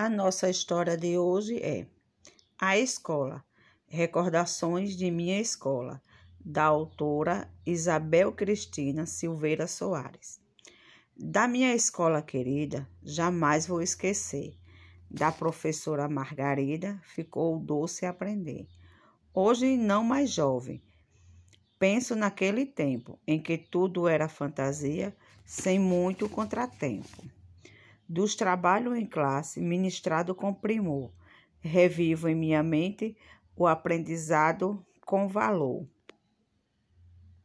A nossa história de hoje é A Escola Recordações de Minha Escola, da autora Isabel Cristina Silveira Soares. Da minha escola querida, jamais vou esquecer. Da professora Margarida, ficou doce aprender. Hoje, não mais jovem, penso naquele tempo em que tudo era fantasia, sem muito contratempo dos trabalhos em classe ministrado com primor. Revivo em minha mente o aprendizado com valor.